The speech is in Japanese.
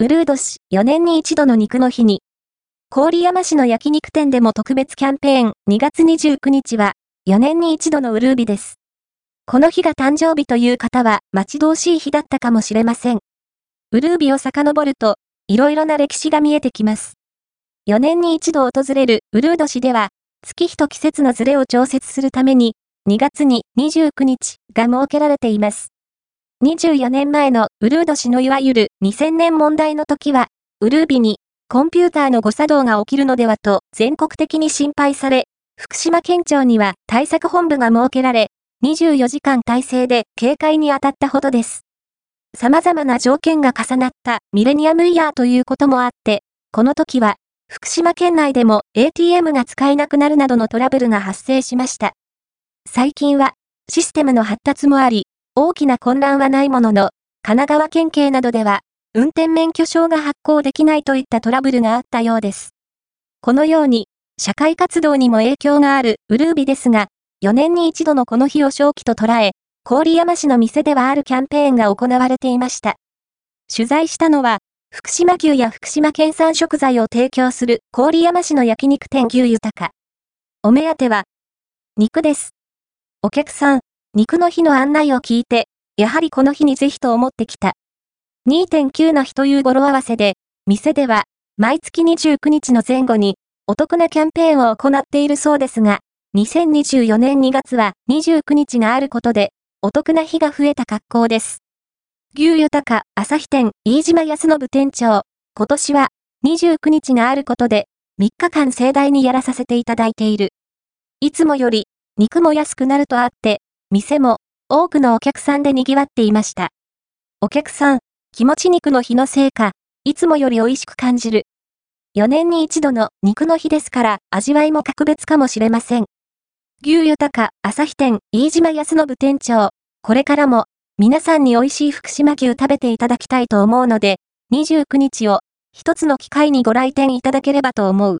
ウルー年4年に一度の肉の日に、郡山市の焼肉店でも特別キャンペーン2月29日は4年に一度のウルー日です。この日が誕生日という方は待ち遠しい日だったかもしれません。ウルー日を遡ると、いろいろな歴史が見えてきます。4年に一度訪れるウルー年では、月日と季節のズレを調節するために、2月に29日が設けられています。24年前のウルード氏のいわゆる2000年問題の時は、ウルービにコンピューターの誤作動が起きるのではと全国的に心配され、福島県庁には対策本部が設けられ、24時間体制で警戒に当たったほどです。様々な条件が重なったミレニアムイヤーということもあって、この時は福島県内でも ATM が使えなくなるなどのトラブルが発生しました。最近はシステムの発達もあり、大きな混乱はないものの、神奈川県警などでは、運転免許証が発行できないといったトラブルがあったようです。このように、社会活動にも影響があるウルービですが、4年に一度のこの日を正気と捉え、郡山市の店ではあるキャンペーンが行われていました。取材したのは、福島牛や福島県産食材を提供する郡山市の焼肉店牛豊か。お目当ては、肉です。お客さん、肉の日の案内を聞いて、やはりこの日にぜひと思ってきた。2.9の日という語呂合わせで、店では、毎月29日の前後に、お得なキャンペーンを行っているそうですが、2024年2月は29日があることで、お得な日が増えた格好です。牛豊か朝日店飯島康信店長、今年は29日があることで、3日間盛大にやらさせていただいている。いつもより、肉も安くなるとあって、店も多くのお客さんで賑わっていました。お客さん、気持ち肉の日のせいか、いつもより美味しく感じる。4年に一度の肉の日ですから味わいも格別かもしれません。牛豊朝日店飯島康信店長、これからも皆さんに美味しい福島牛食べていただきたいと思うので、29日を一つの機会にご来店いただければと思う。